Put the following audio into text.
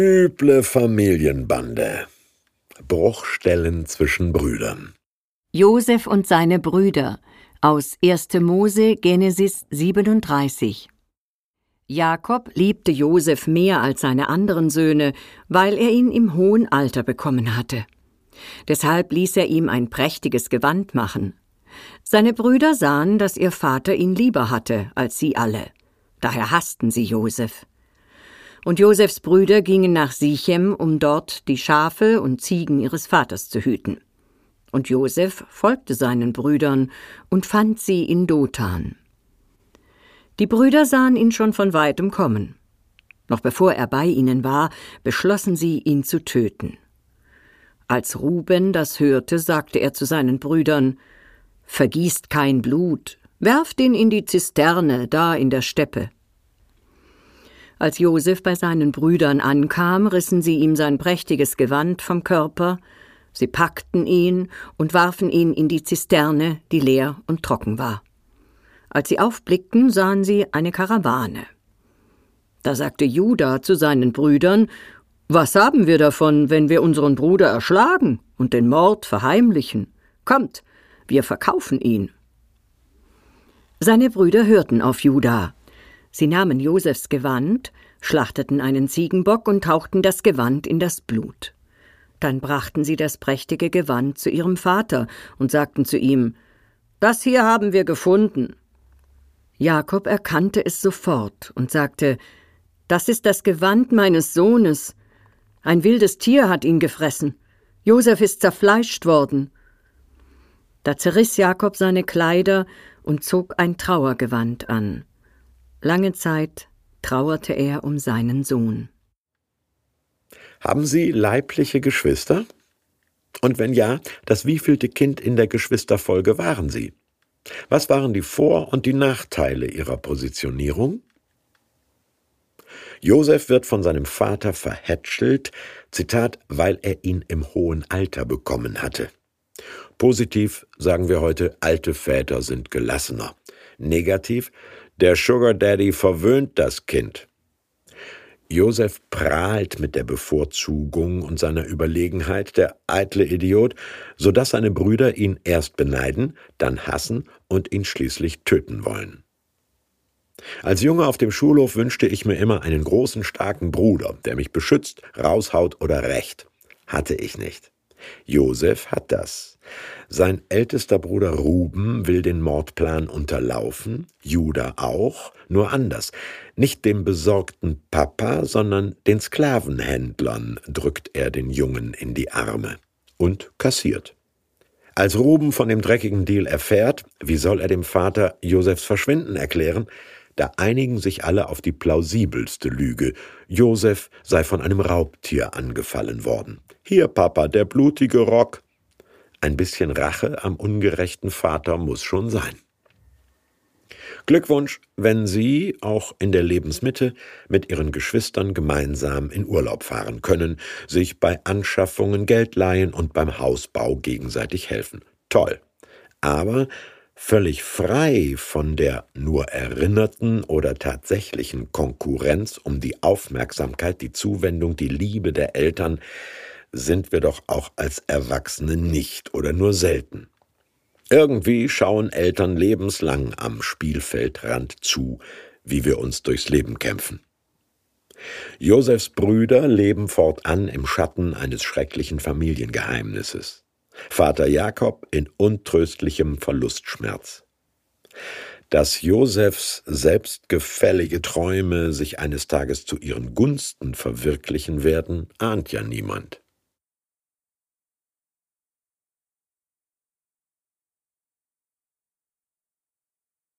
Üble Familienbande. Bruchstellen zwischen Brüdern. Josef und seine Brüder aus 1. Mose Genesis 37. Jakob liebte Josef mehr als seine anderen Söhne, weil er ihn im hohen Alter bekommen hatte. Deshalb ließ er ihm ein prächtiges Gewand machen. Seine Brüder sahen, dass ihr Vater ihn lieber hatte als sie alle. Daher hassten sie Josef. Und Josefs Brüder gingen nach Sichem, um dort die Schafe und Ziegen ihres Vaters zu hüten. Und Josef folgte seinen Brüdern und fand sie in Dothan. Die Brüder sahen ihn schon von weitem kommen. Noch bevor er bei ihnen war, beschlossen sie, ihn zu töten. Als Ruben das hörte, sagte er zu seinen Brüdern Vergießt kein Blut, werft ihn in die Zisterne da in der Steppe. Als Josef bei seinen Brüdern ankam, rissen sie ihm sein prächtiges Gewand vom Körper, sie packten ihn und warfen ihn in die Zisterne, die leer und trocken war. Als sie aufblickten, sahen sie eine Karawane. Da sagte Judah zu seinen Brüdern Was haben wir davon, wenn wir unseren Bruder erschlagen und den Mord verheimlichen? Kommt, wir verkaufen ihn. Seine Brüder hörten auf Judah. Sie nahmen Josefs Gewand, schlachteten einen Ziegenbock und tauchten das Gewand in das Blut. Dann brachten sie das prächtige Gewand zu ihrem Vater und sagten zu ihm Das hier haben wir gefunden. Jakob erkannte es sofort und sagte Das ist das Gewand meines Sohnes. Ein wildes Tier hat ihn gefressen. Josef ist zerfleischt worden. Da zerriss Jakob seine Kleider und zog ein Trauergewand an. Lange Zeit trauerte er um seinen Sohn. Haben Sie leibliche Geschwister? Und wenn ja, das wievielte Kind in der Geschwisterfolge waren Sie? Was waren die Vor- und die Nachteile ihrer Positionierung? Josef wird von seinem Vater verhätschelt, Zitat, weil er ihn im hohen Alter bekommen hatte. Positiv sagen wir heute, alte Väter sind gelassener. Negativ, der Sugar Daddy verwöhnt das Kind. Josef prahlt mit der Bevorzugung und seiner Überlegenheit, der eitle Idiot, so dass seine Brüder ihn erst beneiden, dann hassen und ihn schließlich töten wollen. Als Junge auf dem Schulhof wünschte ich mir immer einen großen, starken Bruder, der mich beschützt, raushaut oder rächt. Hatte ich nicht. Josef hat das. Sein ältester Bruder Ruben will den Mordplan unterlaufen, Judah auch, nur anders. Nicht dem besorgten Papa, sondern den Sklavenhändlern drückt er den Jungen in die Arme und kassiert. Als Ruben von dem dreckigen Deal erfährt, wie soll er dem Vater Josefs Verschwinden erklären, da einigen sich alle auf die plausibelste Lüge. Josef sei von einem Raubtier angefallen worden. Hier, Papa, der blutige Rock. Ein bisschen Rache am ungerechten Vater muss schon sein. Glückwunsch, wenn Sie auch in der Lebensmitte mit Ihren Geschwistern gemeinsam in Urlaub fahren können, sich bei Anschaffungen Geld leihen und beim Hausbau gegenseitig helfen. Toll. Aber völlig frei von der nur erinnerten oder tatsächlichen Konkurrenz um die Aufmerksamkeit, die Zuwendung, die Liebe der Eltern, sind wir doch auch als Erwachsene nicht oder nur selten. Irgendwie schauen Eltern lebenslang am Spielfeldrand zu, wie wir uns durchs Leben kämpfen. Josefs Brüder leben fortan im Schatten eines schrecklichen Familiengeheimnisses. Vater Jakob in untröstlichem Verlustschmerz. Dass Josefs selbstgefällige Träume sich eines Tages zu ihren Gunsten verwirklichen werden, ahnt ja niemand.